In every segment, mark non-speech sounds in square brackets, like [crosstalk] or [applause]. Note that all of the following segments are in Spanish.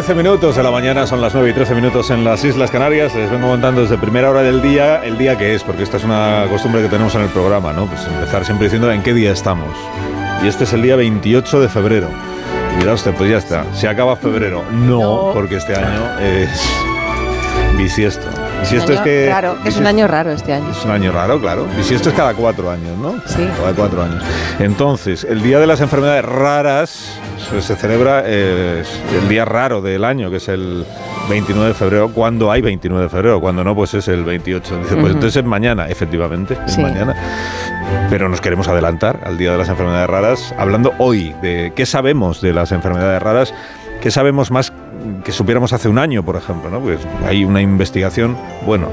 10 y 13 minutos de la mañana, son las 9 y 13 minutos en las Islas Canarias. Les vengo contando desde primera hora del día el día que es, porque esta es una costumbre que tenemos en el programa, ¿no? Pues empezar siempre diciendo en qué día estamos. Y este es el día 28 de febrero. Y mira usted, pues ya está, se acaba febrero. No, porque este año es bisiesto. Bisiesto es que. Claro, es un año raro este año. Es un año raro, claro. Bisiesto es cada cuatro años, ¿no? Sí. Cada cuatro años. Entonces, el día de las enfermedades raras se celebra eh, el día raro del año, que es el 29 de febrero, cuando hay 29 de febrero, cuando no, pues es el 28. Dice, pues entonces es mañana, efectivamente, es Sí. mañana. Pero nos queremos adelantar al Día de las Enfermedades Raras, hablando hoy de qué sabemos de las enfermedades raras, qué sabemos más que supiéramos hace un año, por ejemplo. ¿no? Pues hay una investigación, bueno,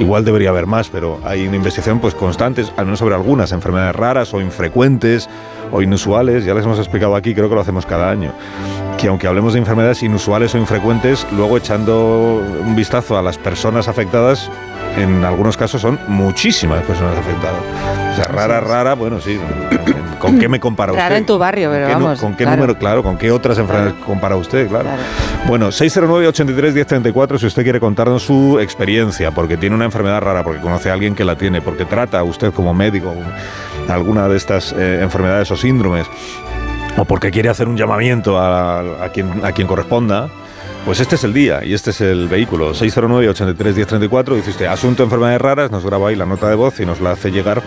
igual debería haber más, pero hay una investigación pues constante, al menos sobre algunas enfermedades raras o infrecuentes o inusuales, ya les hemos explicado aquí, creo que lo hacemos cada año que aunque hablemos de enfermedades inusuales o infrecuentes, luego echando un vistazo a las personas afectadas, en algunos casos son muchísimas personas afectadas. O sea, rara, rara, bueno, sí. ¿Con qué me compara usted? Rara en tu barrio, pero ¿Qué nu- vamos, ¿Con qué claro. número? Claro, ¿con qué otras enfermedades compara usted? Claro. Claro. Bueno, 609-83-1034 si usted quiere contarnos su experiencia, porque tiene una enfermedad rara, porque conoce a alguien que la tiene, porque trata usted como médico alguna de estas eh, enfermedades o síndromes, o porque quiere hacer un llamamiento a, a quien, a quien corresponda, pues este es el día y este es el vehículo. 609-83-1034, dice usted, asunto enfermedades raras, nos graba ahí la nota de voz y nos la hace llegar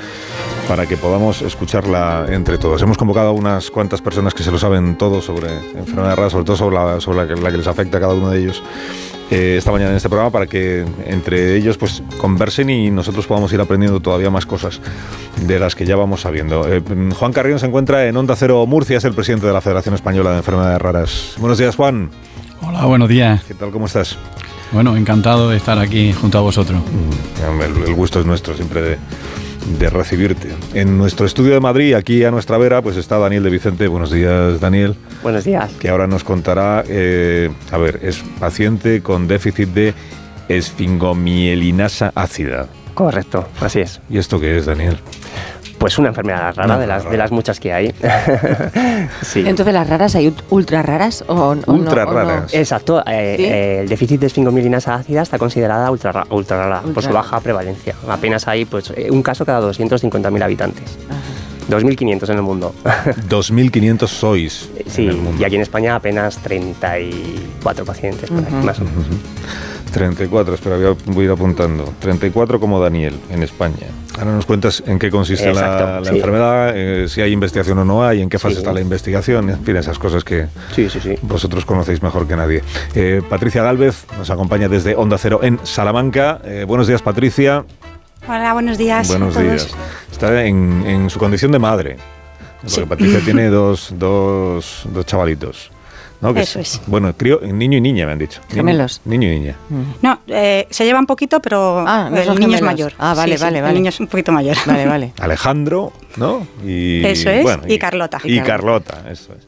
para que podamos escucharla entre todos. Hemos convocado a unas cuantas personas que se lo saben todo sobre enfermedades raras, sobre todo sobre la, sobre la que, la que les afecta a cada uno de ellos eh, esta mañana en este programa para que entre ellos pues conversen y nosotros podamos ir aprendiendo todavía más cosas de las que ya vamos sabiendo. Eh, Juan Carrión se encuentra en Onda Cero Murcia, es el presidente de la Federación Española de Enfermedades Raras. Buenos días, Juan. Hola, buenos días. ¿Qué tal? ¿Cómo estás? Bueno, encantado de estar aquí junto a vosotros. Mm, El, el gusto es nuestro siempre de, de recibirte. En nuestro estudio de Madrid, aquí a nuestra vera, pues está Daniel de Vicente. Buenos días, Daniel. Buenos días. Que ahora nos contará, eh, a ver, es paciente con déficit de esfingomielinasa ácida. Correcto, así es. ¿Y esto qué es, Daniel? Pues una enfermedad rara de las, rara. de las muchas que hay. [laughs] sí. Entonces, ¿las raras hay ult- ultra raras o, o no- Ultra o no? raras. Exacto, eh, ¿Sí? eh, el déficit de esfingomielinasa ácida está considerada ultra, ra- ultra rara por su baja prevalencia. Apenas hay pues, eh, un caso cada 250.000 habitantes. Ajá. 2.500 en el mundo. [laughs] 2.500 sois sí, en el mundo. y aquí en España apenas 34 pacientes, por ahí, Ujú. más o menos. 34, espera, voy a, voy a ir apuntando. 34 como Daniel, en España. Ahora nos cuentas en qué consiste la, Exacto, la sí. enfermedad, eh, si hay investigación o no hay, en qué fase Sí. está la investigación, en fin, esas cosas que Sí, sí, sí. vosotros conocéis mejor que nadie. Eh, Patricia Galvez nos acompaña desde Onda Cero en Salamanca. Eh, buenos días, Patricia. Hola, buenos días. Buenos a todos. días. Está en, en su condición de madre. Porque Sí. Patricia [laughs] tiene dos, dos, dos chavalitos. ¿no? Que Eso es. Bueno, crío, niño y niña me han dicho. Niño- Gemelos. Niño y niña. No, eh, se lleva un poquito, pero Ah, el niño es gemelos. mayor. Ah, vale, vale, El vale. niño es un poquito mayor. Vale, vale. [laughs] Alejandro, ¿no? Y, Eso es, y Carlota. Y Y Carlota, eso es.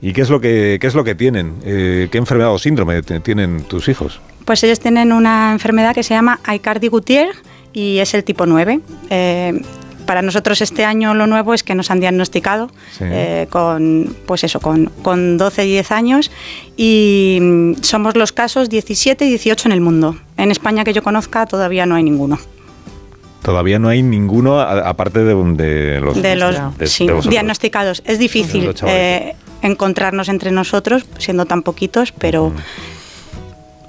¿Y qué es lo que, qué es lo que tienen? Eh, ¿Qué enfermedad o síndrome tienen tus hijos? Pues ellos tienen una enfermedad que se llama Aicardi-Goutier y es el tipo 9. Eh, para nosotros este año lo nuevo es que nos han diagnosticado Sí. eh, con, pues eso, con, con 12 y 10 años y mm, somos los casos 17 y 18 en el mundo. En España que yo conozca todavía no hay ninguno. Todavía no hay ninguno, aparte de, de los, de los de- sí, de vosotros. diagnosticados. Es difícil eh, encontrarnos entre nosotros, siendo tan poquitos, pero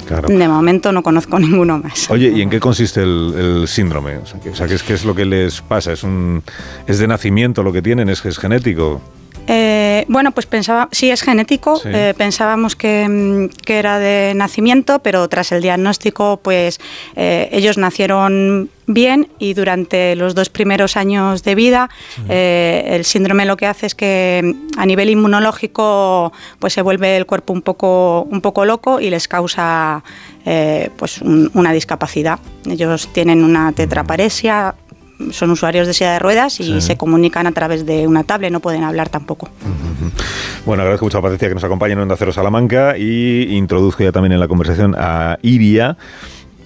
Claro. de momento no conozco [laughs] ninguno más. Oye, ¿y en qué consiste el, el síndrome? O sea, que, o sea, ¿qué es, qué es lo que les pasa? ¿Es, un, ¿Es de nacimiento lo que tienen? ¿Es, es genético? Eh, bueno, pues pensaba, sí es genético, Sí. eh, pensábamos que, mm, que era de nacimiento, pero tras el diagnóstico, pues eh, ellos nacieron bien y durante los dos primeros años de vida eh, el síndrome lo que hace es que mm, a nivel inmunológico pues se vuelve el cuerpo un poco, un poco loco y les causa eh, pues un- una discapacidad. Ellos tienen una tetraparesia, son usuarios de silla de ruedas y Sí. se comunican a través de una tablet, no pueden hablar tampoco. Bueno, agradezco mucho a Patricia que nos acompañe en Onda Cero Salamanca y introduzco ya también en la conversación a Iria,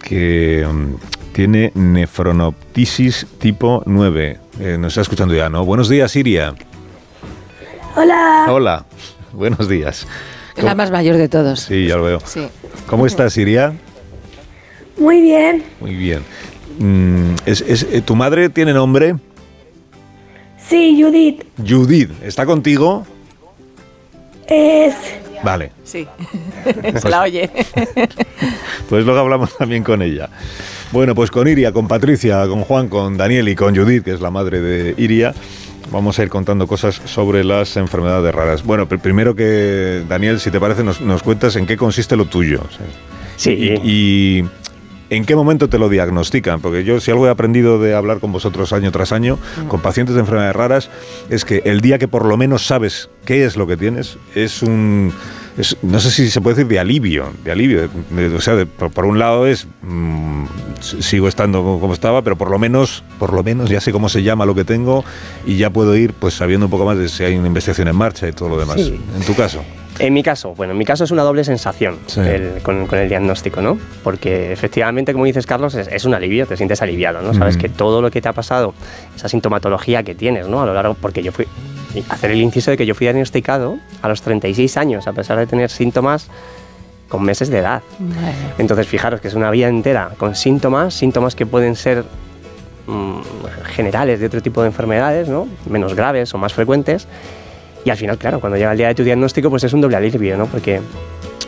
que mm, tiene nefronoptisis tipo 9. Eh, nos está escuchando ya, ¿no? Buenos días, Iria. Hola. Hola, [laughs] buenos días. La más mayor de todos. Sí, ya lo veo. Sí. ¿Cómo estás, Iria? Muy bien. Muy bien. Mm, ¿es, eh, tu madre tiene nombre? Sí, Judith. Judith, ¿está contigo? Es. Vale. Sí. Se la oye. pues luego hablamos también con ella. Bueno, pues con Iria, con Patricia, con Juan, con Daniel y con Judith, que es la madre de Iria, vamos a ir contando cosas sobre las enfermedades raras. Bueno, primero que, Daniel, si te parece, nos, cuentas en qué consiste lo tuyo. Sí. y ¿En qué momento te lo diagnostican? Porque yo si algo he aprendido de hablar con vosotros año tras año, mm. con pacientes de enfermedades raras, es que el día que por lo menos sabes qué es lo que tienes, es un... no sé si se puede decir de alivio, de alivio. o sea, por, un lado es... Mm, sigo estando como estaba, pero por lo menos, por lo menos ya sé cómo se llama lo que tengo y ya puedo ir pues sabiendo un poco más de si hay una investigación en marcha y todo lo demás. En tu caso. En mi caso, bueno, en mi caso es una doble sensación con, el diagnóstico, ¿no? Porque efectivamente, como dices Carlos, es, un alivio, te sientes aliviado, ¿no? Sabes que todo lo que te ha pasado, esa sintomatología que tienes, ¿no? A lo largo, porque yo fui, hacer el inciso de que yo fui diagnosticado a los 36 años, a pesar de tener síntomas con meses de edad. Entonces, fijaros que es una vida entera con síntomas, síntomas que pueden ser mm, generales de otro tipo de enfermedades, ¿no? Menos graves o más frecuentes y al final, claro, cuando llega el día de tu diagnóstico, pues es un doble alivio, ¿no? Porque,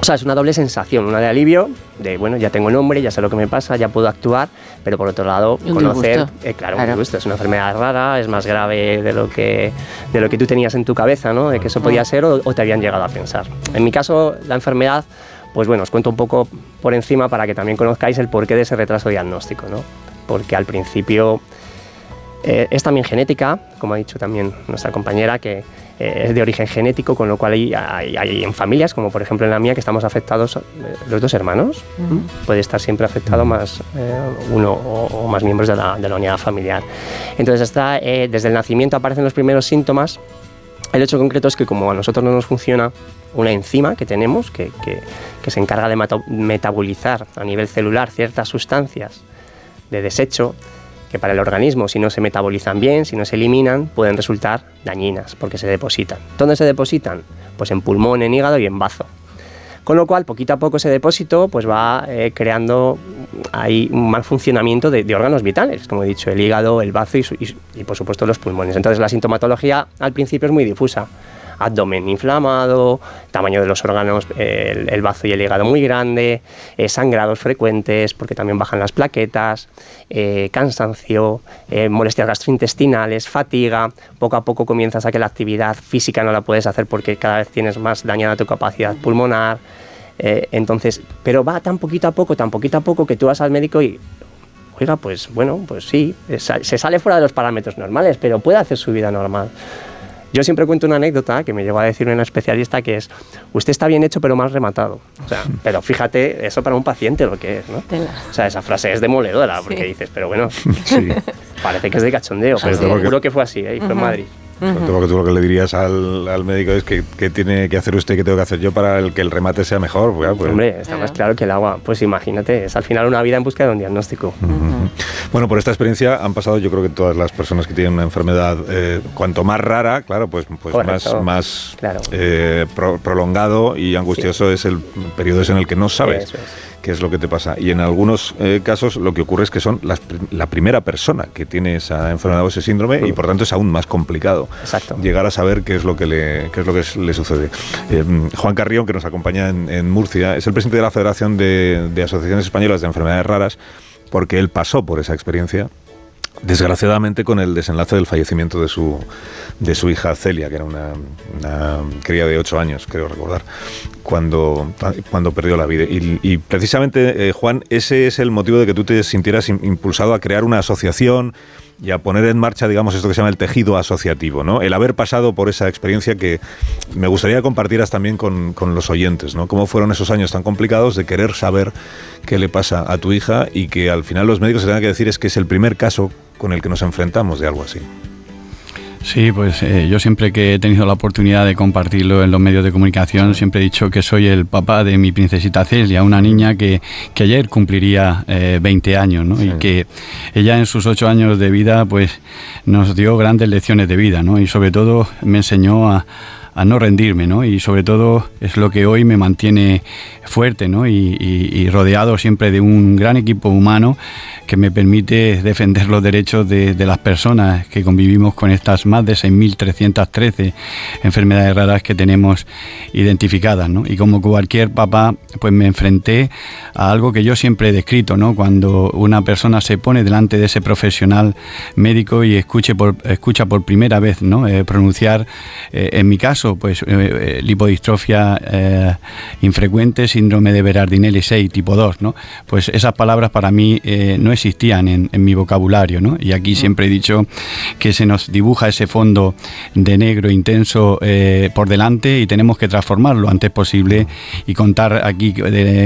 o sea, es una doble sensación, una de alivio, de, bueno, ya tengo nombre, ya sé lo que me pasa, ya puedo actuar, pero por otro lado, conocer, eh, claro, claro. Un es una enfermedad rara, es más grave de lo que, de lo que tú tenías en tu cabeza, ¿no? De que eso podía ser o, te habían llegado a pensar. En mi caso, la enfermedad, pues bueno, os cuento un poco por encima para que también conozcáis el porqué de ese retraso diagnóstico, ¿no? Porque al principio eh, es también genética, como ha dicho también nuestra compañera, que eh, es de origen genético, con lo cual hay, hay, en familias, como por ejemplo en la mía, que estamos afectados eh, los dos hermanos. Puede estar siempre afectado más uno o, más miembros de la, de la, unidad familiar. Entonces, está, desde el nacimiento aparecen los primeros síntomas. El hecho concreto es que como a nosotros no nos funciona una enzima que tenemos, que, que, que se encarga de metabolizar a nivel celular ciertas sustancias de desecho, que para el organismo, si no se metabolizan bien, si no se eliminan, pueden resultar dañinas porque se depositan. ¿Dónde se depositan? Pues en pulmón, en hígado y en bazo. Con lo cual, poquito a poco ese depósito pues va eh, creando ahí un mal funcionamiento de, órganos vitales, como he dicho, el hígado, el bazo y, y, por supuesto los pulmones. Entonces la sintomatología al principio es muy difusa abdomen inflamado, tamaño de los órganos, el, bazo y el hígado muy grande, eh, sangrados frecuentes porque también bajan las plaquetas, eh, cansancio, eh, molestias gastrointestinales, fatiga. Poco a poco comienzas a que la actividad física no la puedes hacer porque cada vez tienes más dañada tu capacidad pulmonar. entonces, pero va tan poquito a poco, tan poquito a poco que tú vas al médico y oiga, pues bueno, pues sí, se sale fuera de los parámetros normales, pero puede hacer su vida normal. Yo siempre cuento una anécdota que me llegó a decir una especialista que es, usted está bien hecho pero más rematado. O sea, [laughs] pero fíjate, eso para un paciente lo que es, ¿no? O sea, esa frase es demoledora porque dices, pero bueno, [laughs] parece que es de cachondeo, pero seguro que fue así, ¿eh? y fue en Madrid. Porque tú lo que le dirías al, médico es que, tiene que hacer usted y qué tengo que hacer yo para el que el remate sea mejor. Pues, pues. Hombre, está más claro que el agua. Pues imagínate, es al final una vida en busca de un diagnóstico. Bueno, por esta experiencia han pasado yo creo que todas las personas que tienen una enfermedad, eh, cuanto más rara, claro, pues, pues más, más eh, prolongado y angustioso es el periodo en el que no sabes qué es lo que te pasa. Y en algunos eh, casos lo que ocurre es que son la primera persona que tiene esa enfermedad o ese síndrome y por tanto es aún más complicado llegar a saber qué es lo que le, qué es lo que le sucede. Eh, Juan Carrión, que nos acompaña en, Murcia, es el presidente de la Federación de, de Asociaciones Españolas de Enfermedades Raras porque él pasó por esa experiencia desgraciadamente con el desenlace del fallecimiento de su, de su hija Celia, que era una, cría de 8 años, creo recordar, cuando, cuando perdió la vida. Y, precisamente, eh, Juan, ese es el motivo de que tú te sintieras impulsado a crear una asociación y a poner en marcha, digamos, esto que se llama el tejido asociativo, ¿no? El haber pasado por esa experiencia que me gustaría compartieras también con, con los oyentes, ¿no? Cómo fueron esos años tan complicados de querer saber qué le pasa a tu hija y que al final los médicos se tengan que decir es que es el primer caso con el que nos enfrentamos de algo así. Sí, pues eh, yo siempre que he tenido la oportunidad de compartirlo en los medios de comunicación, siempre he dicho que soy el papá de mi princesita Celia, una niña que, que ayer cumpliría 20 eh, años, ¿no? Y que ella en sus 8 años de vida, pues nos dio grandes lecciones de vida, ¿no? Y sobre todo me enseñó a, a no rendirme, ¿no? Y sobre todo es lo que hoy me mantiene fuerte, ¿no? Y, rodeado siempre de un gran equipo humano que me permite [laughs] defender los derechos de, las personas que convivimos con estas más de 6.313 enfermedades raras que tenemos identificadas, ¿no? Y como cualquier papá, pues me enfrenté a algo que yo siempre he descrito, ¿no? Cuando una persona se pone delante de ese profesional médico y escuche por, escucha por primera vez, ¿no? Eh, pronunciar, eh, en mi caso, pues eh, lipodistrofia infrecuente, síndrome de Berardinelli 6 tipo 2, ¿no? Pues esas palabras para mí no existían en, mi vocabulario, ¿no? Y aquí siempre he dicho que se nos dibuja ese fondo de negro intenso por delante y tenemos que transformarlo lo antes posible y contar aquí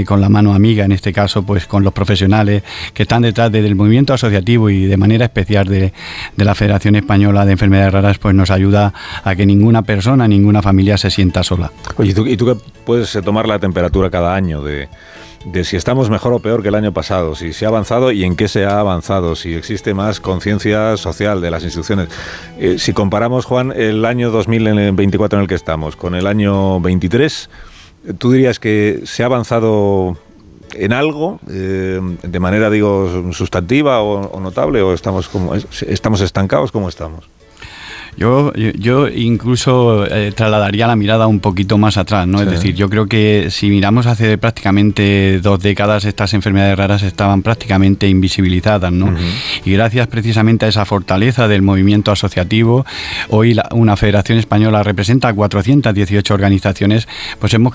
con la mano amiga, en este caso, pues con los profesionales que están detrás del movimiento asociativo y de manera especial de, de la Federación Española de Enfermedades Raras, pues nos ayuda a que ninguna persona, ninguna familia se sienta sola. ¿y tú, y puedes tomar la temperatura cada año de, de si estamos mejor o peor que el año pasado, si se ha avanzado y en qué se ha avanzado, si existe más conciencia social de las instituciones. Eh, si comparamos, Juan, el año 2024 en el que estamos con el año 23, ¿tú dirías que se ha avanzado en algo eh, de manera, digo, sustantiva o, notable o estamos, como, estamos estancados como estamos? Yo, yo incluso eh, trasladaría la mirada un poquito más atrás, ¿no? Es decir, yo creo que si miramos hace prácticamente dos décadas, estas enfermedades raras estaban prácticamente invisibilizadas, ¿no? Y gracias precisamente a esa fortaleza del movimiento asociativo, hoy una federación española representa a 418 organizaciones, pues hemos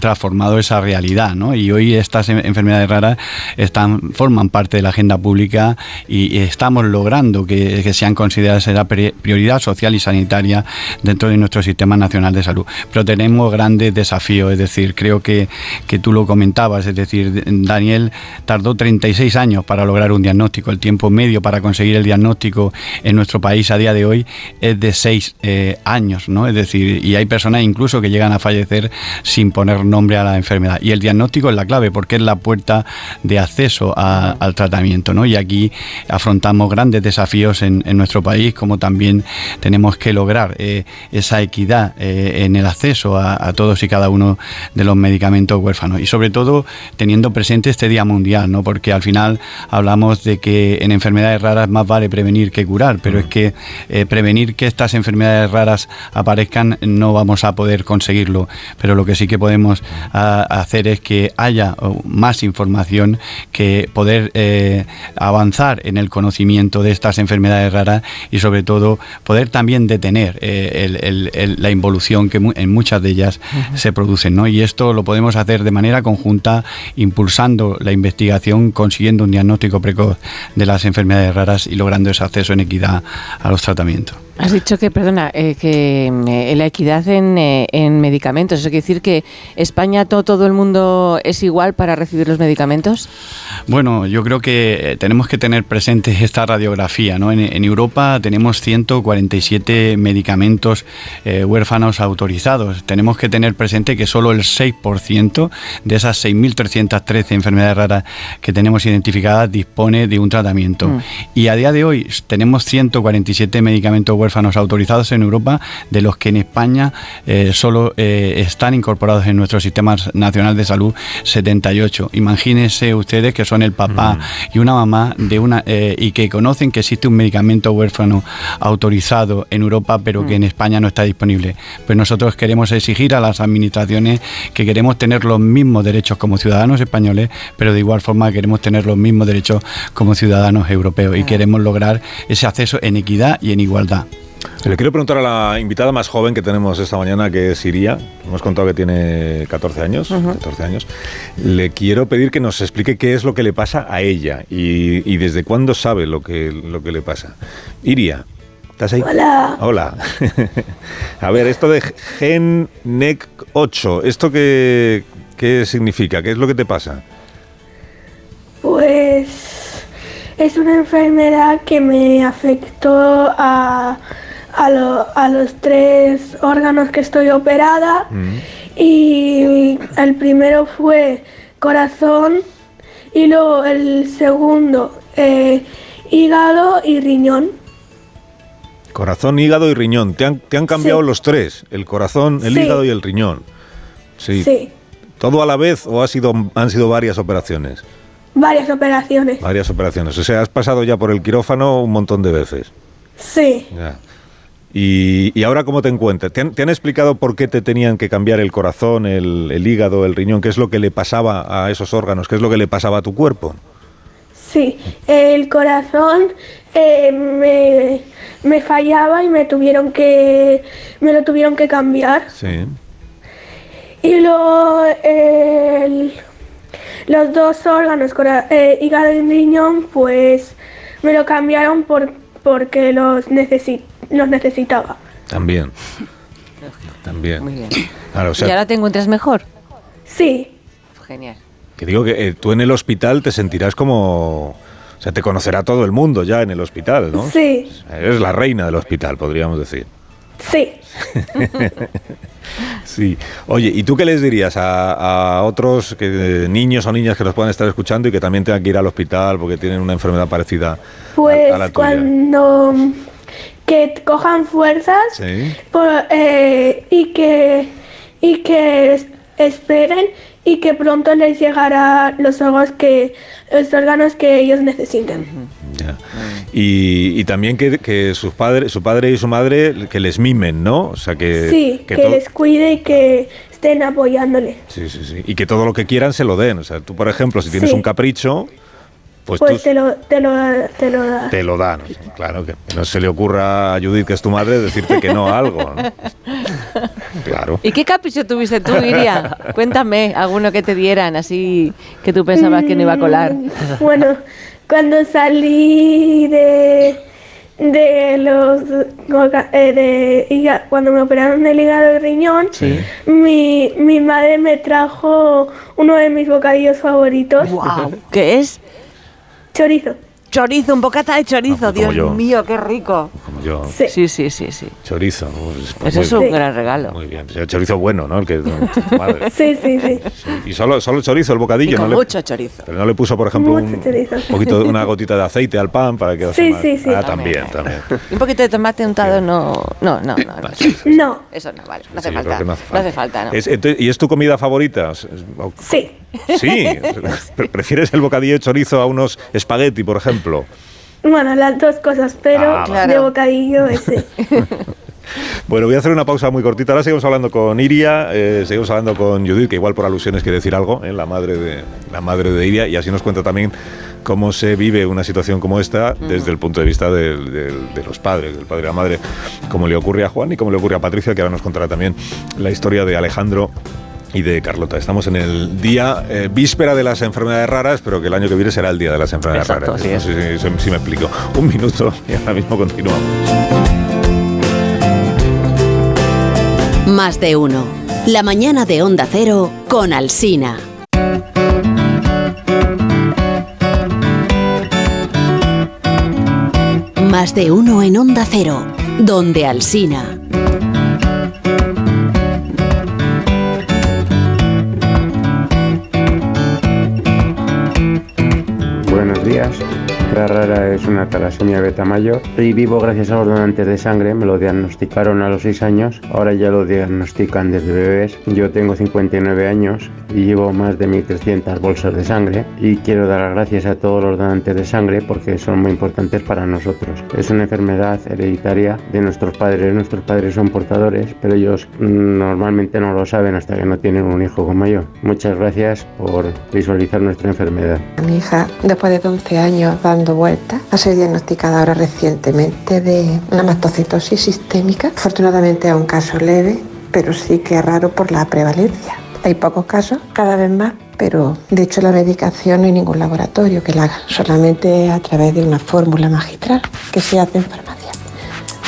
transformado esa realidad, ¿no? Y hoy estas enfermedades raras están, forman parte de la agenda pública y, estamos logrando que, que sean consideradas la prioridad social y sanitaria dentro de nuestro sistema nacional de salud. Pero tenemos grandes desafíos, es decir, creo que, que tú lo comentabas, es decir, Daniel tardó 36 años para lograr un diagnóstico, el tiempo medio para conseguir el diagnóstico en nuestro país a día de hoy es de 6 eh, años, ¿no? Es decir, y hay personas incluso que llegan a fallecer sin poner nombre a la enfermedad. Y el diagnóstico es la clave porque es la puerta de acceso al tratamiento, ¿no? Y aquí afrontamos grandes desafíos en, en nuestro país, como también tenemos que lograr eh, esa equidad eh, en el acceso a, todos y cada uno de los medicamentos huérfanos. Y sobre todo teniendo presente este Día Mundial, ¿no? porque al final hablamos de que en enfermedades raras más vale prevenir que curar, pero es que eh, prevenir que estas enfermedades raras aparezcan no vamos a poder conseguirlo, pero lo que sí que podemos hacer es que haya más información, que poder avanzar en el conocimiento de estas enfermedades raras y sobre todo poder también detener eh, la involución que en muchas de ellas se producen. ¿no? Y esto lo podemos hacer de manera conjunta, impulsando la investigación, consiguiendo un diagnóstico precoz de las enfermedades raras y logrando ese acceso en equidad a los tratamientos. Has dicho que, perdona, eh, que eh, la equidad en, eh, en, medicamentos, ¿eso quiere decir que España todo, todo el mundo es igual para recibir los medicamentos? Bueno, yo creo que tenemos que tener presente esta radiografía. ¿no? En, Europa tenemos 147 medicamentos huérfanos autorizados. Tenemos que tener presente que solo el 6% de esas 6.313 enfermedades raras que tenemos identificadas dispone de un tratamiento. Mm. Y a día de hoy tenemos 147 medicamentos huérfanos autorizados en Europa, de los que en España eh, solo eh, están incorporados en nuestro sistema nacional de salud 78. Imagínense ustedes que son el papá mm. y una mamá de una eh, y que conocen que existe un medicamento huérfano autorizado en Europa, pero que mm. en España no está disponible. Pues nosotros queremos exigir a las administraciones que queremos tener los mismos derechos como ciudadanos españoles, pero de igual forma queremos tener los mismos derechos como ciudadanos europeos y queremos lograr ese acceso en equidad y en igualdad. Le quiero preguntar a la invitada más joven que tenemos esta mañana, que es Iria. Hemos contado que tiene 14 años. 14 años. Le quiero pedir que nos explique qué es lo que le pasa a ella y, desde cuándo sabe lo que, lo que le pasa. Iria, ¿estás ahí? Hola. Hola. [laughs] a ver, esto de Gen NEC 8, ¿esto qué, qué significa? ¿Qué es lo que te pasa? Pues es una enfermedad que me afectó a a, los tres órganos que estoy operada mm. y el primero fue corazón y luego el segundo eh, hígado y riñón. Corazón, hígado y riñón. Te han, te han cambiado los tres, el corazón, el hígado y el riñón. Sí. Sí, ¿Todo a la vez o ha sido, han sido varias operaciones? varias operaciones. Varias operaciones. O sea, has pasado ya por el quirófano un montón de veces. Sí, Ya. Y, y ahora, ¿cómo te encuentras? ¿Te han, te han explicado por qué te tenían que cambiar el corazón, el, el hígado, el riñón? ¿Qué es lo que le pasaba a esos órganos? ¿Qué es lo que le pasaba a tu cuerpo? sí. El corazón eh, me, me fallaba y me tuvieron que me lo tuvieron que cambiar. Sí. Y el- los dos órganos, cora- eh, hígado y riñón, pues me lo cambiaron por, porque los, necesi- los necesitaba. También. También. Muy bien. Claro, o sea, ¿Y ahora te encuentras mejor? Sí, Genial. que digo que eh, tú en el hospital te sentirás como... O sea, te conocerá todo el mundo ya en el hospital, ¿no? sí, Eres la reina del hospital, podríamos decir. sí. [laughs] Sí. Oye, ¿y tú qué les dirías a, a otros que, niños o niñas que nos puedan estar escuchando y que también tengan que ir al hospital porque tienen una enfermedad parecida a- Pues a, la tuya? cuando que cojan fuerzas Sí. por- eh, y que y que es- esperen y que pronto les llegará los órganos que los órganos que ellos necesiten. Y, y también que, que sus padres, su padre y su madre que les mimen, ¿no? O sea que, sí, que, les cuide y que estén apoyándole. sí, sí, sí. Y que todo lo que quieran se lo den. O sea, tú, por ejemplo, si tienes Sí. un capricho, pues, Pues tú te lo, te lo, te lo da. te lo dan. Claro, que no se le ocurra a Judith, que es tu madre, decirte que no a algo. ¿no? [laughs] Claro. ¿Y qué capricho tuviste tú, Iria? Cuéntame, alguno que te dieran, así que tú pensabas que no iba a colar. Mm, Bueno, cuando salí de de los eh, de hígado- cuando me operaron el hígado y riñón, mi, mi madre me trajo uno de mis bocadillos favoritos, ¡Wow! ¿Qué es? Chorizo. Chorizo, un bocata de chorizo, Ah, como Dios yo. mío, qué rico. Como yo. Sí. Sí, sí, sí, sí. Chorizo. pues, pues Eso es un bien. gran regalo. Muy bien. El chorizo bueno, ¿no? El que madre. [laughs] Sí, sí, sí. Sí. Y solo, solo chorizo, el bocadillo. Y con ¿no? le- mucho chorizo. Pero no le puso, por ejemplo, Mucho un chorizo. poquito, una gotita de aceite al pan para que Sí, sí, sí. Ah, también, también. Un poquito de tomate untado no... No, no, no. [laughs] no. No, Eso no vale, no hace falta. No hace falta, ¿no? Es- entonces, ¿Y es tu comida favorita? Sí. Sí. Pre- ¿Prefieres el bocadillo de chorizo a unos espagueti, por ejemplo? Bueno, las dos cosas, pero Ah, de bocadillo ese. [laughs] Bueno, voy a hacer una pausa muy cortita. Ahora seguimos hablando con Iria, eh, seguimos hablando con Judith, que igual por alusiones quiere decir algo, eh, la, madre de, la madre de Iria, y así nos cuenta también cómo se vive una situación como esta desde el punto de vista del- de los padres, del padre y la madre, como le ocurre a Juan y como le ocurre a Patricia, que ahora nos contará también la historia de Alejandro y de Carlota. Estamos en el día eh, víspera de las enfermedades raras, pero que el año que viene será el día de las enfermedades Exacto, raras. así es. No sé si, si- si me explico. Un minuto y ahora mismo continuamos. Más de uno. La mañana de Onda Cero con Alsina. Más de uno en Onda Cero, donde Alsina. Buenos días. La rara es una talasemia beta mayor y vivo gracias a los donantes de sangre. Me lo diagnosticaron a los 6 años, ahora ya lo diagnostican desde bebés. Yo tengo 59 años y llevo más de 1.300 bolsas de sangre y quiero dar las gracias a todos los donantes de sangre porque son muy importantes para nosotros. Es una enfermedad hereditaria de nuestros padres. Nuestros padres son portadores, pero ellos mm, normalmente no lo saben hasta que no tienen un hijo como yo. Muchas gracias por visualizar nuestra enfermedad. Mi hija, después de 11 años dando vueltas, ha sido diagnosticada ahora recientemente de una mastocitosis sistémica. Afortunadamente es un caso leve, pero sí que es raro por la prevalencia. Hay pocos casos, cada vez más, pero de hecho la medicación no hay ningún laboratorio que la haga, solamente a través de una fórmula magistral que se hace en farmacia.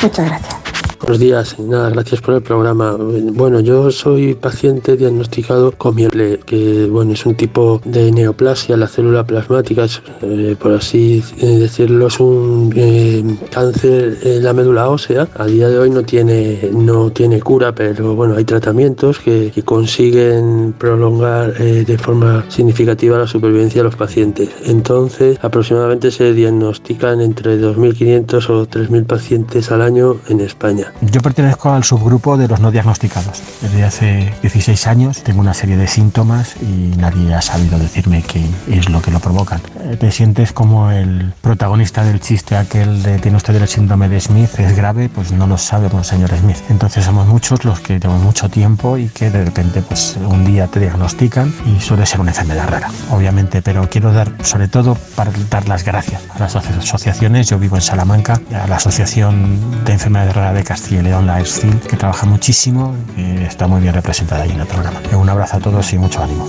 Muchas gracias. Buenos días, nada, gracias por el programa. Bueno, yo soy paciente diagnosticado con miel, que bueno, es un tipo de neoplasia, la célula plasmática, eh, por así eh, decirlo, es un eh, cáncer en la médula ósea. A día de hoy no tiene, no tiene cura, pero bueno, hay tratamientos que, que consiguen prolongar de forma significativa la supervivencia de los pacientes. Entonces, aproximadamente se diagnostican entre 2.500 o 3.000 pacientes al año en España. Yo pertenezco al subgrupo de los no diagnosticados. Desde hace 16 años tengo una serie de síntomas y nadie ha sabido decirme qué es lo que lo provocan. Eh, te sientes como el protagonista del chiste aquel de tiene usted el síndrome de Smith, es grave, pues no lo sabe con señor Smith. Entonces somos muchos los que tenemos mucho tiempo y que de repente pues un día te diagnostican y suele ser una enfermedad rara, obviamente, pero quiero dar sobre todo para dar las gracias a las asociaciones. Yo vivo en Salamanca, a la Asociación de Enfermedades Raras de Castilla y León, la ESFIL, que trabaja muchísimo y está muy bien representada ahí en el programa. Un abrazo a todos y mucho ánimo.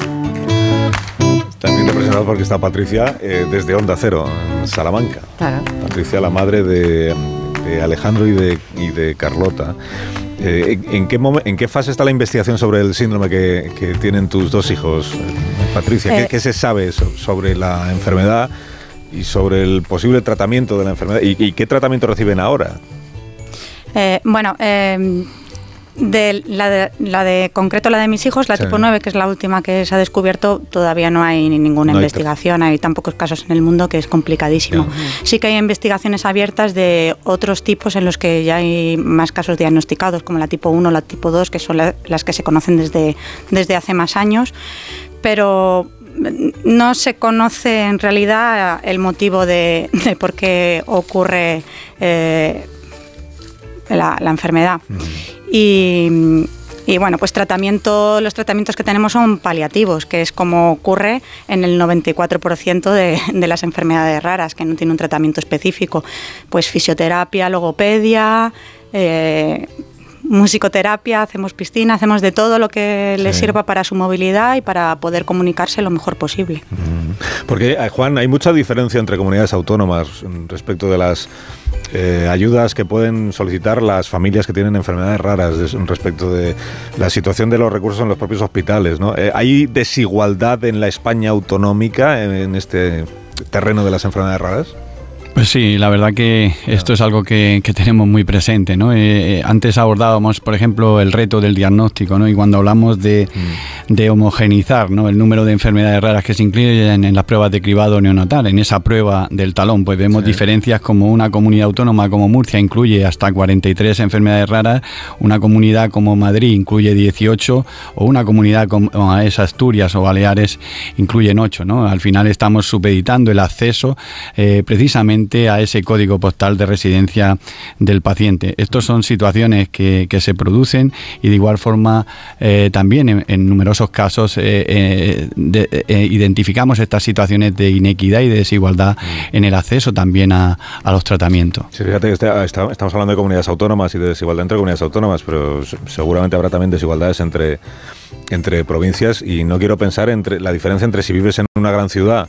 También representado porque está Patricia eh, desde Onda Cero, en Salamanca. Patricia, la madre de, Alejandro y de, y de Carlota. Eh, ¿en, qué ¿En qué fase está la investigación sobre el síndrome que, que tienen tus dos hijos, Patricia? ¿Qué, se sabe sobre la enfermedad y sobre el posible tratamiento de la enfermedad? ¿Y, qué tratamiento reciben ahora? Eh, bueno, eh, de la, de la de concreto, la de mis hijos, la tipo 9, que es la última que se ha descubierto, todavía no hay ninguna investigación, hay, tan pocos casos en el mundo que es complicadísimo. Sí que hay investigaciones abiertas de otros tipos en los que ya hay más casos diagnosticados, como la tipo 1 o la tipo 2, que son las que se conocen desde, desde hace más años, pero no se conoce en realidad el motivo de, por qué ocurre eh, la, enfermedad. Y, bueno, pues tratamiento, los tratamientos que tenemos son paliativos, que es como ocurre en el 94% de, de, las enfermedades raras, que no tiene un tratamiento específico. Pues fisioterapia, logopedia, eh, musicoterapia, hacemos piscina, hacemos de todo lo que le sirva para su movilidad y para poder comunicarse lo mejor posible. Porque, eh, Juan, hay mucha diferencia entre comunidades autónomas respecto de las eh, ayudas que pueden solicitar las familias que tienen enfermedades raras respecto de la situación de los recursos en los propios hospitales. ¿no? Eh, ¿Hay desigualdad en la España autonómica en este terreno de las enfermedades raras? Pues sí, la verdad que esto es algo que, tenemos muy presente. ¿no? Eh, eh, antes abordábamos, por ejemplo, el reto del diagnóstico ¿no? y cuando hablamos de, mm. homogenizar ¿no? el número de enfermedades raras que se incluyen en las pruebas de cribado neonatal, en esa prueba del talón, pues vemos diferencias como una comunidad autónoma como Murcia incluye hasta 43 enfermedades raras, una comunidad como Madrid incluye 18 o una comunidad como es Asturias o Baleares incluyen 8. ¿no? Al final estamos supeditando el acceso eh, precisamente a ese código postal de residencia del paciente. Estas son situaciones que, se producen y de igual forma eh, también en, numerosos casos eh, eh, identificamos estas situaciones de inequidad y de desigualdad en el acceso también a, los tratamientos. Sí, fíjate que este, estamos hablando de comunidades autónomas y de desigualdad entre comunidades autónomas, pero seguramente habrá también desigualdades entre, entre provincias y no quiero pensar entre la diferencia entre si vives en una gran ciudad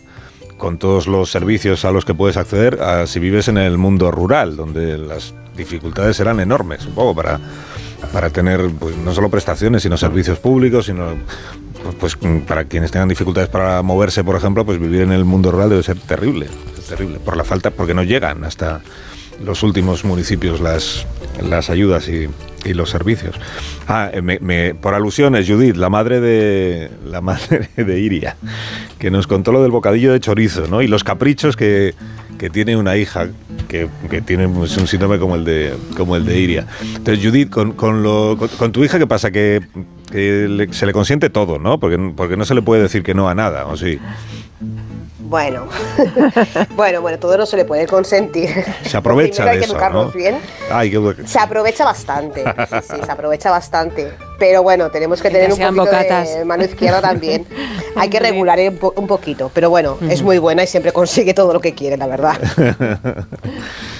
con todos los servicios a los que puedes acceder si vives en el mundo rural, donde las dificultades serán enormes, un poco para, para tener pues, no solo prestaciones, sino servicios públicos, sino pues, pues, para quienes tengan dificultades para moverse, por ejemplo, pues vivir en el mundo rural debe ser terrible, terrible, por la falta, porque no llegan hasta los últimos municipios las, ayudas y, los servicios. Ah, me, por alusiones, Judith, la madre de la madre de Iria, que nos contó lo del bocadillo de chorizo, ¿no? Y los caprichos que, tiene una hija que, que tiene un síndrome como el de como el de Iria. Entonces, Judith, con, tu hija, ¿qué pasa? Que, se le consiente todo, ¿no? Porque, porque no se le puede decir que no a nada, ¿o sí? Bueno, [laughs] bueno, bueno, todo no se le puede consentir. Se aprovecha de eso, ¿no? bien. Se aprovecha bastante, sí, sí, se aprovecha bastante. Pero bueno, tenemos que tener un poquito de mano izquierda también. [laughs] Hay que regular un, poquito, pero bueno, es muy buena y siempre consigue todo lo que quiere, la verdad. [laughs]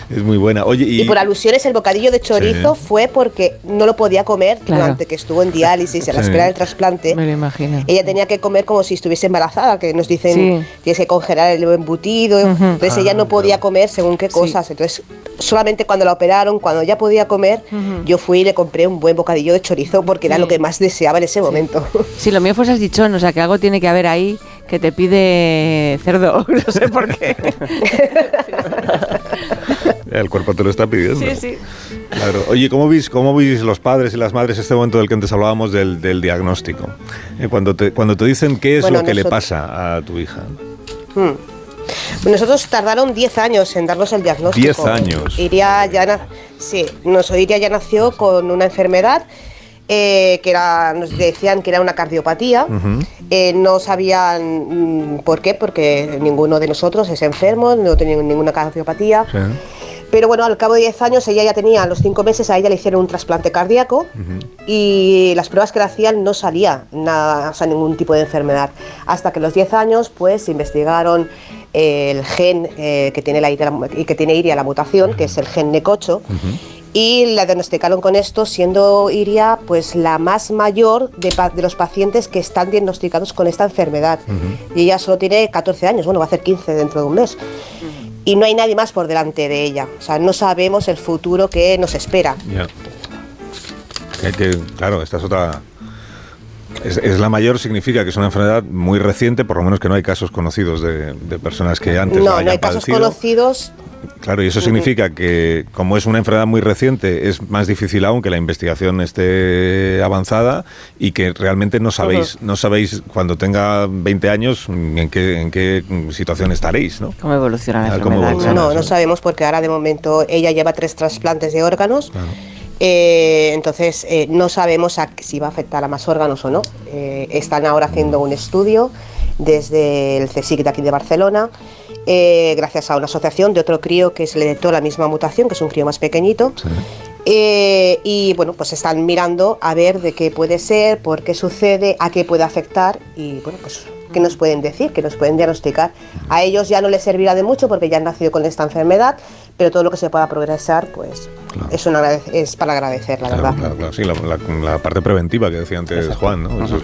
Es muy buena. Oye, y, por alusiones, el bocadillo de chorizo fue porque no lo podía comer durante que estuvo en diálisis, en la espera del trasplante. Me lo imagino. Ella tenía que comer como si estuviese embarazada, que nos dicen tienes que congelar el embutido. Entonces ella no ah, podía comer según qué cosas. Entonces, solamente cuando la operaron, cuando ya podía comer, yo fui y le compré un buen bocadillo de chorizo porque era lo que más deseaba en ese momento. [laughs] Sí, lo mío fue salchichón, o sea que algo tiene que haber ahí que te pide cerdo, [laughs] no sé por qué. [laughs] El cuerpo te lo está pidiendo. Sí, sí. Claro. Oye, ¿cómo veis, cómo veis los padres y las madres este momento del que antes hablábamos del, diagnóstico? Eh, cuando, te, cuando te dicen qué es lo que le pasa a tu hija. Hmm. Nosotros tardaron 10 años en darnos el diagnóstico. 10 años. Iria ya, sí, Iria ya nació con una enfermedad eh, que era, nos decían que era una cardiopatía. Eh, no sabían mm, por qué, porque ninguno de nosotros es enfermo, no tenía ninguna cardiopatía. Pero bueno, al cabo de 10 años ella ya tenía, a los 5 meses a ella le hicieron un trasplante cardíaco y las pruebas que le hacían no salía nada, o sea, ningún tipo de enfermedad. Hasta que a los 10 años pues investigaron el gen eh, que, tiene la, que tiene Iria la mutación, que es el gen NECOCHO, y la diagnosticaron con esto, siendo Iria pues la más mayor de, los pacientes que están diagnosticados con esta enfermedad. Y ella solo tiene 14 años, bueno, va a hacer 15 dentro de un mes. Y no hay nadie más por delante de ella. O sea, no sabemos el futuro que nos espera. claro, esta es otra es, la mayor significa que es una enfermedad muy reciente, por lo menos que no hay casos conocidos de, personas que antes no, la hayan no hay casos conocidos Claro, y eso significa que como es una enfermedad muy reciente, es más difícil aún que la investigación esté avanzada y que realmente no sabéis, no sabéis cuando tenga 20 años en qué, en qué situación estaréis, ¿no? ¿Cómo evoluciona la enfermedad? no, no sabemos porque ahora de momento ella lleva tres trasplantes de órganos. Eh, entonces eh, no sabemos si va a afectar a más órganos o no. Eh, están ahora haciendo un estudio desde el CSIC de aquí de Barcelona gracias a una asociación de otro crío que se le detectó la misma mutación, que es un crío más pequeñito. Eh, y bueno, pues están mirando a ver de qué puede ser, por qué sucede, a qué puede afectar y bueno, pues qué nos pueden decir, qué nos pueden diagnosticar. A ellos ya no les servirá de mucho porque ya han nacido con esta enfermedad, pero todo lo que se pueda progresar, pues es, una, es para agradecer, la verdad. Claro, claro, sí, la, parte preventiva que decía antes Juan, ¿no? Eso es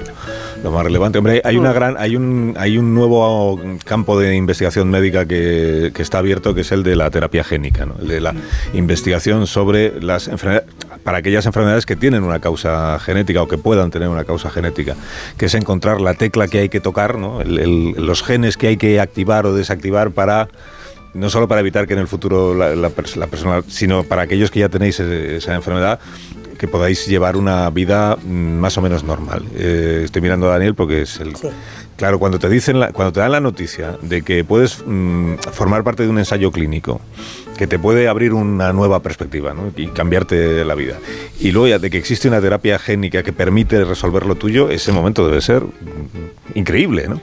lo más relevante. Hombre, hay una mm. gran, hay un, hay un nuevo campo de investigación médica que, que está abierto, que es el de la terapia génica, ¿no? El de la mm. investigación sobre las enfermedades, para aquellas enfermedades que tienen una causa genética o que puedan tener una causa genética, que es encontrar la tecla que hay que tocar, ¿no? los genes que hay que activar o desactivar para no solo para evitar que en el futuro la, persona, sino para aquellos que ya tenéis e, esa enfermedad, que podáis llevar una vida mm, más o menos normal. Eh, estoy mirando a Daniel porque es el... Claro, cuando te dicen, cuando te dan la noticia de que puedes mm, formar parte de un ensayo clínico, que te puede abrir una nueva perspectiva y cambiarte la vida, y luego ya de que existe una terapia génica que permite resolver lo tuyo, ese momento debe ser mm, increíble, ¿no?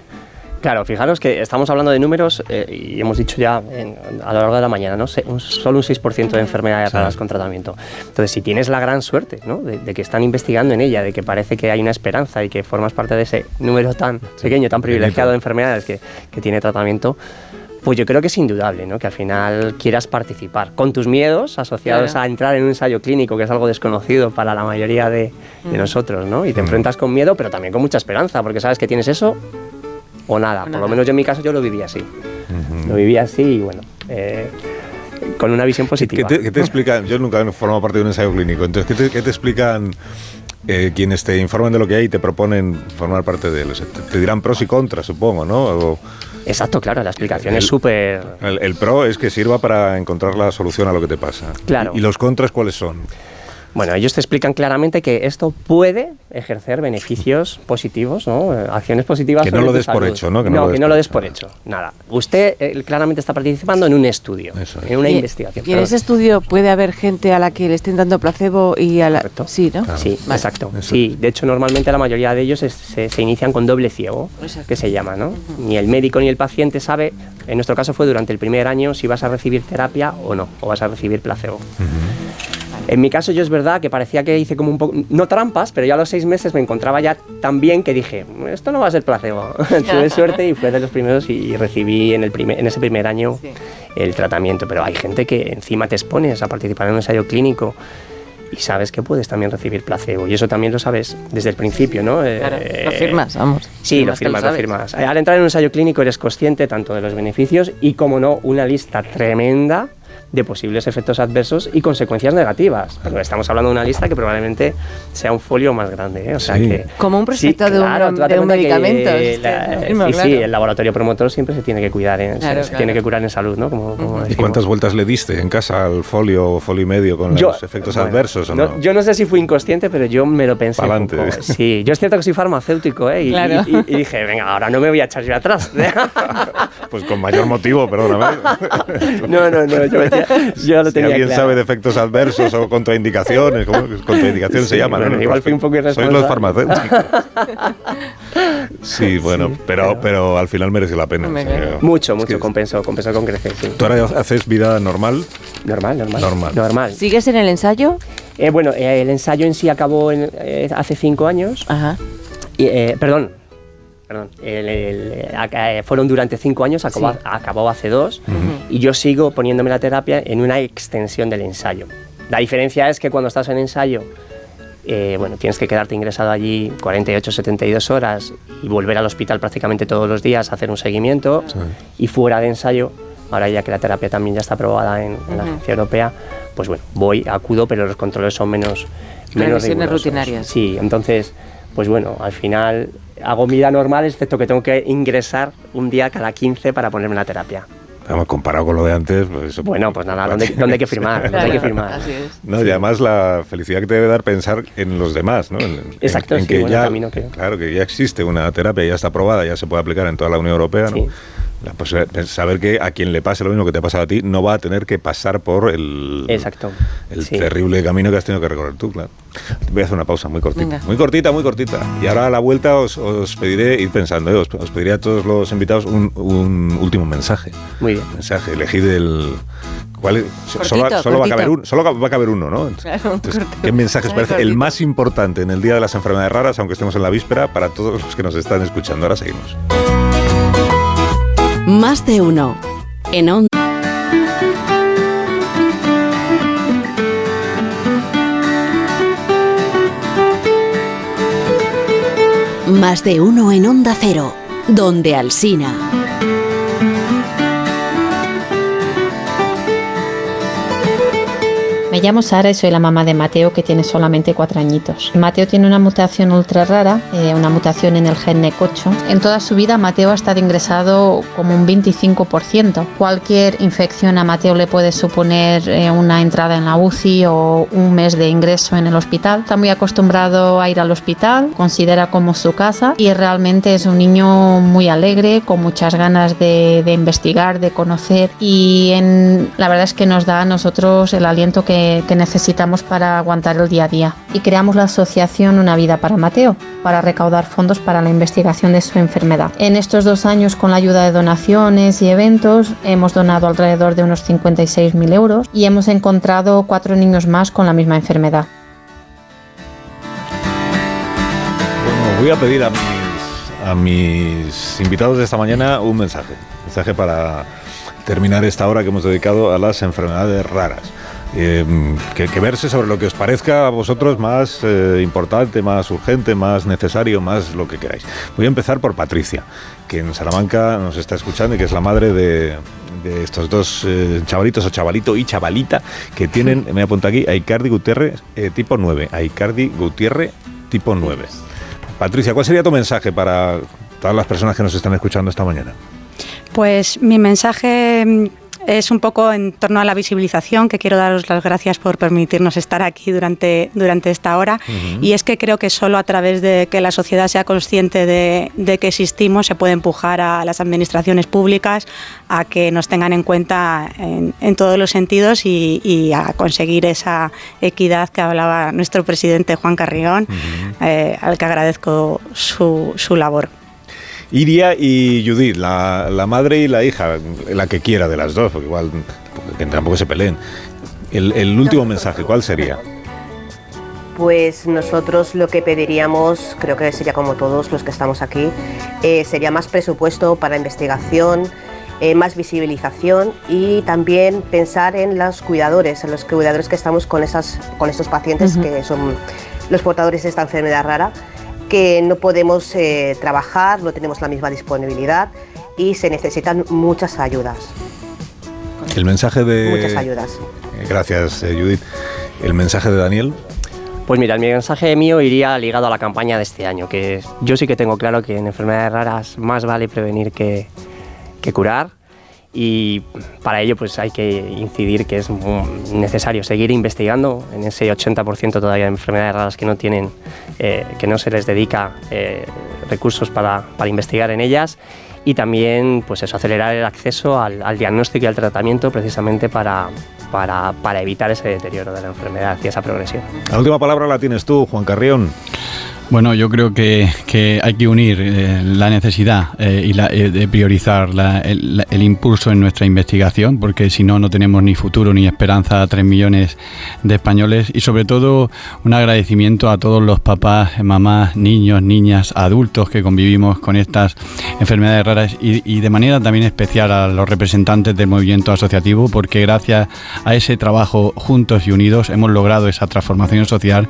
Claro, fijaros que estamos hablando de números eh, y hemos dicho ya a lo largo de la mañana, ¿no? solo un 6% de enfermedades raras con tratamiento. Entonces, si tienes la gran suerte ¿no? de, que están investigando en ella, de que parece que hay una esperanza y que formas parte de ese número tan pequeño, tan privilegiado de enfermedades que, que tiene tratamiento, pues yo creo que es indudable, ¿no? Que al final quieras participar con tus miedos asociados a entrar en un ensayo clínico, que es algo desconocido para la mayoría de, de mm. nosotros, ¿no? Y te mm. enfrentas con miedo, pero también con mucha esperanza, porque sabes que tienes eso o nada. Por lo menos yo en mi caso yo lo viví así. Lo viví así y bueno. Eh, con una visión positiva. ¿Qué te, explican? Yo nunca he formado parte de un ensayo clínico, entonces, ¿qué te, qué te explican eh, quienes te informan de lo que hay y te proponen formar parte de él? te, dirán pros y contras, supongo, ¿no? Exacto, claro, la explicación es súper... El, el, pro es que sirva para encontrar la solución a lo que te pasa. Claro. ¿Y, y los contras cuáles son? Bueno, ellos te explican claramente que esto puede ejercer beneficios positivos, ¿no? Eh, acciones positivas. Que no lo des por hecho, ¿no? Que no, que no lo des por hecho. Nada. Usted eh, claramente está participando en un estudio, en una investigación. ¿Y en ese estudio puede haber gente a la que le estén dando placebo y a la. Sí, ¿no? Sí, exacto. Sí, de hecho, normalmente la mayoría de ellos se, inician con doble ciego, que se llama, ¿no? Ni el médico ni el paciente sabe, en nuestro caso fue durante el primer año, si vas a recibir terapia o no, o vas a recibir placebo. En mi caso yo es verdad que parecía que hice como un poco, no trampas, pero ya a los seis meses me encontraba ya tan bien que dije, esto no va a ser placebo. [laughs] Tuve suerte y fue de los primeros y recibí en, el primer, en ese primer año el tratamiento. Pero hay gente que encima te expones a participar en un ensayo clínico y sabes que puedes también recibir placebo. Y eso también lo sabes desde el principio, ¿no? Claro, Eh, lo firmas, vamos. Sí, lo Firmas lo firmas, lo sabes. firmas. Al entrar en un ensayo clínico eres consciente tanto de los beneficios y, como no, una lista tremenda de posibles efectos adversos y consecuencias negativas. Pero estamos hablando de una lista que probablemente sea un folio más grande. ¿eh? O sea Sí. que, Como un prospecto Sí, de un- claro, date de un que medicamento, es la- que lo mismo, sí, claro. sí, el laboratorio promotor siempre se tiene que cuidar, se- Claro, se, claro. tiene que curar en salud, ¿no? Como, como ¿Y decimos. cuántas vueltas le diste en casa al folio o folio y medio con Yo- los efectos bueno, adversos o no? Yo no sé si fui inconsciente, pero yo me lo pensé. un poco. Sí, yo es cierto que soy farmacéutico, ¿eh? Y, Claro. y- y- y dije, venga, ahora no me voy a echar yo atrás. [laughs] Pues con mayor motivo, perdóname. [laughs] no, no, no, yo, [laughs] [laughs] yo lo si tenía alguien claro. sabe de efectos adversos o contraindicaciones, ¿cómo contraindicaciones se Sí, llaman? bueno, ¿no? igual fui un poco Sois irresponsable. los farmacéuticos. Sí, bueno, pero, pero al final mereció la pena. Mucho, es mucho, que- compensó, compensó con crecer, sí. ¿Tú ahora haces vida normal? Normal, normal. Normal. Normal. ¿Sigues en el ensayo? Eh, bueno, eh, el ensayo en sí acabó en- eh, hace cinco años. Ajá. Y, eh, perdón, perdón. el- el- eh, fueron durante cinco años, acabó, Sí. acabó hace dos. Y yo sigo poniéndome la terapia en una extensión del ensayo. La diferencia es que cuando estás en ensayo, eh, bueno, tienes que quedarte ingresado allí 48, 72 horas y volver al hospital prácticamente todos los días a hacer un seguimiento. Y fuera de ensayo, ahora ya que la terapia también ya está aprobada en, en la agencia europea, pues bueno, voy, acudo, pero los controles son menos, menos rigurosos. rutinarias. Sí, entonces, pues bueno, al final hago vida normal, excepto que tengo que ingresar un día cada 15 para ponerme la terapia. Vamos, comparado con lo de antes, pues eso- Bueno, pues nada, ¿dónde, [laughs] dónde hay que firmar? ¿Dónde hay que firmar? Así es. No, y además la felicidad que te debe dar pensar en los demás, ¿no? En- en- Exacto, en sí, que bueno, ya, camino que- claro, que ya existe una terapia, ya está aprobada, ya se puede aplicar en toda la Unión Europea, ¿no? Sí. La saber que a quien le pase lo mismo que te ha pasado a ti no va a tener que pasar por el, Exacto. el Sí. terrible camino que has tenido que recorrer tú, claro. Voy a hacer una pausa muy cortita. Venga. Muy cortita, muy cortita. Y ahora a la vuelta os, os pediré, ir pensando, ¿eh? os, os pediré a todos los invitados un, un último mensaje. Muy bien. Mensaje, elegid el... ¿Cuál es? So- solo, Cortito, solo va a cortito. caber uno, solo va a caber uno, ¿no? Claro, Entonces, cortito. ¿Qué mensaje os parece el cortito. más importante en el Día de las Enfermedades Raras, aunque estemos en la víspera, para todos los que nos están escuchando? Ahora seguimos. Más de uno. En onda. Más de uno en Onda Cero, donde Alsina. Me llamo Sara y soy la mamá de Mateo que tiene solamente cuatro añitos. Mateo tiene una mutación ultra rara, eh, una mutación en el gen NEC8. En toda su vida Mateo ha estado ingresado como un 25%. Cualquier infección a Mateo le puede suponer eh, una entrada en la UCI o un mes de ingreso en el hospital. Está muy acostumbrado a ir al hospital, considera como su casa y realmente es un niño muy alegre, con muchas ganas de, de investigar, de conocer y en- la verdad es que nos da a nosotros el aliento que, que necesitamos para aguantar el día a día. Y creamos la asociación Una Vida para Mateo para recaudar fondos para la investigación de su enfermedad. En estos dos años, con la ayuda de donaciones y eventos, hemos donado alrededor de unos 56.000 euros y hemos encontrado cuatro niños más con la misma enfermedad. Bueno, voy a pedir a mis, a mis invitados de esta mañana un mensaje. Mensaje para terminar esta hora que hemos dedicado a las enfermedades raras. Eh, que, que verse sobre lo que os parezca a vosotros más eh, importante, más urgente, más necesario, más lo que queráis. Voy a empezar por Patricia, que en Salamanca nos está escuchando y que es la madre de, de estos dos eh, chavalitos o chavalito y chavalita que tienen, me apunto aquí, Aicardi Gutiérrez eh, tipo 9. Aicardi Gutiérrez tipo 9. Patricia, ¿cuál sería tu mensaje para todas las personas que nos están escuchando esta mañana? Pues mi mensaje mm, es un poco en torno a la visibilización, que quiero daros las gracias por permitirnos estar aquí durante, durante esta hora. Y es que creo que solo a través de que la sociedad sea consciente de, de que existimos se puede empujar a las administraciones públicas a que nos tengan en cuenta en, en todos los sentidos y, y a conseguir esa equidad que hablaba nuestro presidente Juan Carrión, eh, al que agradezco su, su labor. Iria y Judith, la, la madre y la hija, la que quiera de las dos, porque igual que tampoco se peleen. El, el último mensaje, ¿cuál sería? Pues nosotros lo que pediríamos, creo que sería como todos los que estamos aquí, eh, sería más presupuesto para investigación eh, más visibilización y también pensar en los cuidadores, en los cuidadores que estamos con, esas, con estos pacientes que son los portadores de esta enfermedad rara, que no podemos eh, trabajar, no tenemos la misma disponibilidad y se necesitan muchas ayudas. El mensaje de... Muchas ayudas. Gracias, Judith. El mensaje de Daniel. Pues mira, el mensaje mío iría ligado a la campaña de este año, que yo sí que tengo claro que en enfermedades raras más vale prevenir que, que curar y para ello pues hay que incidir que es necesario seguir investigando en ese 80% todavía de enfermedades raras que no tienen, eh, que no se les dedica eh, recursos para, para, investigar en ellas y también pues eso, acelerar el acceso al, al diagnóstico y al tratamiento precisamente para, para, para, evitar ese deterioro de la enfermedad y esa progresión. La última palabra la tienes tú, Juan Carrión. Bueno, yo creo que, que hay que unir eh, la necesidad eh, y la, eh, de priorizar la, el, impulso en nuestra investigación, porque si no, no tenemos ni futuro ni esperanza a tres millones de españoles. Y sobre todo, un agradecimiento a todos los papás, mamás, niños, niñas, adultos que convivimos con estas enfermedades raras y, y de manera también especial a los representantes del movimiento asociativo, porque gracias a ese trabajo juntos y unidos hemos logrado esa transformación social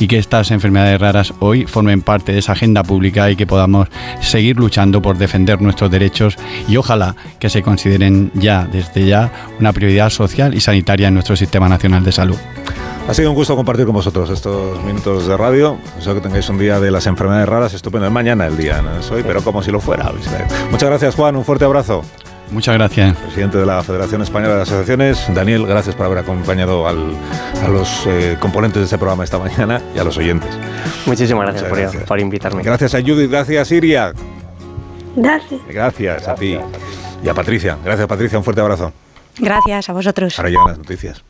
y que estas enfermedades raras formen parte de esa agenda pública y que podamos seguir luchando por defender nuestros derechos y ojalá que se consideren ya, desde ya, una prioridad social y sanitaria en nuestro Sistema Nacional de Salud. Ha sido un gusto compartir con vosotros estos minutos de radio. Espero que tengáis un día de las enfermedades raras estupendo. Es mañana el día, no es hoy, pero como si lo fuera. Muchas gracias, Juan. Un fuerte abrazo. Muchas gracias. Presidente de la Federación Española de Asociaciones, Daniel, gracias por haber acompañado al, a los eh, componentes de este programa esta mañana y a los oyentes. Muchísimas gracias, por, gracias. por, invitarme. Gracias a Judith, gracias Iria. Gracias. Gracias a ti. Y a Patricia. Gracias Patricia, un fuerte abrazo. Gracias a vosotros. Ahora llegan las noticias.